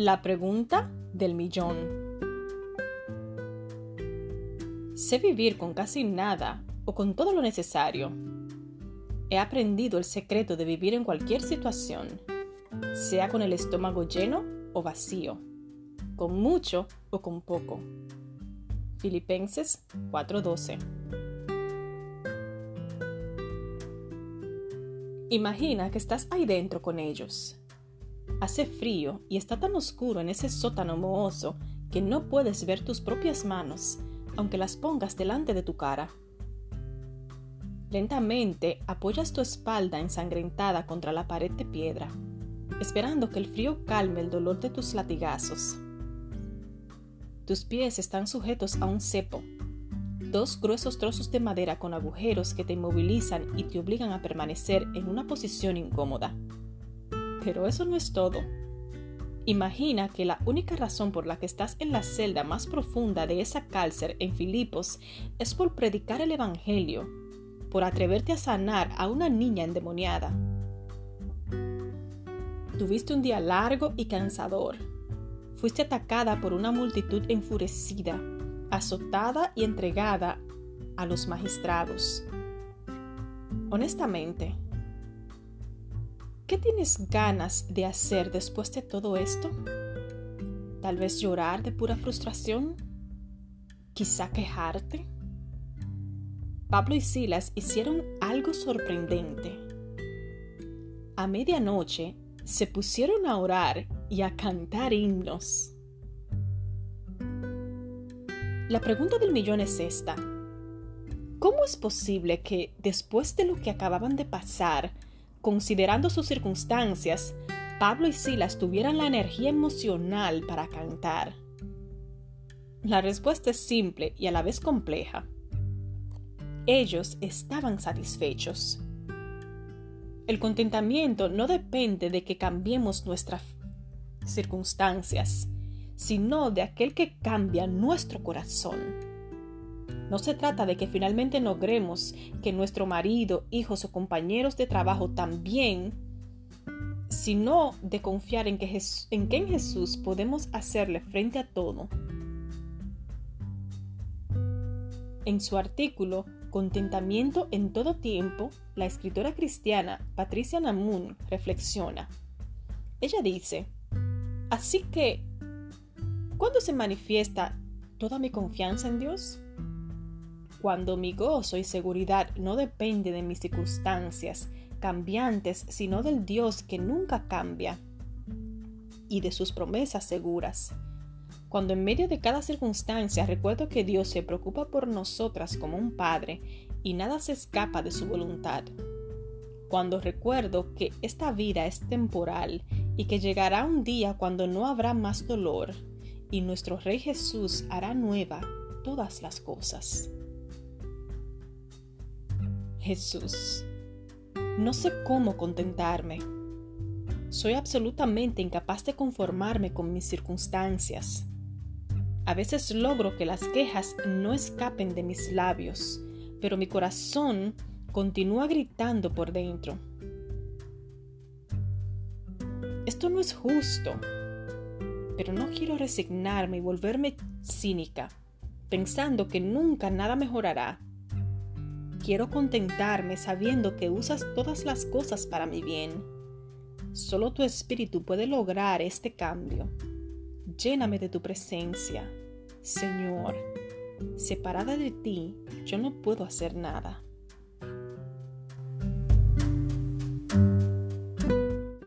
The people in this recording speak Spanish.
La pregunta del millón. Sé vivir con casi nada o con todo lo necesario. He aprendido el secreto de vivir en cualquier situación, sea con el estómago lleno o vacío, con mucho o con poco. Filipenses 4:12 Imagina que estás ahí dentro con ellos Hace frío y está tan oscuro en ese sótano mohoso que no puedes ver tus propias manos, aunque las pongas delante de tu cara. Lentamente apoyas tu espalda ensangrentada contra la pared de piedra, esperando que el frío calme el dolor de tus latigazos. Tus pies están sujetos a un cepo, dos gruesos trozos de madera con agujeros que te inmovilizan y te obligan a permanecer en una posición incómoda. Pero eso no es todo. Imagina que la única razón por la que estás en la celda más profunda de esa cárcel en Filipos es por predicar el Evangelio, por atreverte a sanar a una niña endemoniada. Tuviste un día largo y cansador. Fuiste atacada por una multitud enfurecida, azotada y entregada a los magistrados. Honestamente, ¿Qué tienes ganas de hacer después de todo esto? Tal vez llorar de pura frustración. Quizá quejarte. Pablo y Silas hicieron algo sorprendente. A medianoche se pusieron a orar y a cantar himnos. La pregunta del millón es esta. ¿Cómo es posible que después de lo que acababan de pasar, considerando sus circunstancias, Pablo y Silas tuvieran la energía emocional para cantar? La respuesta es simple y a la vez compleja. Ellos estaban satisfechos. El contentamiento no depende de que cambiemos nuestras circunstancias, sino de aquel que cambia nuestro corazón. No se trata de que finalmente logremos que nuestro marido, hijos o compañeros de trabajo también, sino de confiar en que, en en Jesús podemos hacerle frente a todo. En su artículo Contentamiento en todo tiempo, la escritora cristiana Patricia Namun reflexiona. Ella dice, así que, ¿cuándo se manifiesta toda mi confianza en Dios? Cuando mi gozo y seguridad no depende de mis circunstancias cambiantes, sino del Dios que nunca cambia y de sus promesas seguras. Cuando en medio de cada circunstancia recuerdo que Dios se preocupa por nosotras como un Padre y nada se escapa de su voluntad. Cuando recuerdo que esta vida es temporal y que llegará un día cuando no habrá más dolor y nuestro Rey Jesús hará nueva todas las cosas. Jesús, no sé cómo contentarme. Soy absolutamente incapaz de conformarme con mis circunstancias. A veces logro que las quejas no escapen de mis labios, pero mi corazón continúa gritando por dentro. Esto no es justo, pero no quiero resignarme y volverme cínica, pensando que nunca nada mejorará Quiero contentarme sabiendo que usas todas las cosas para mi bien. Solo tu espíritu puede lograr este cambio. Lléname de tu presencia, Señor. Separada de ti, yo no puedo hacer nada.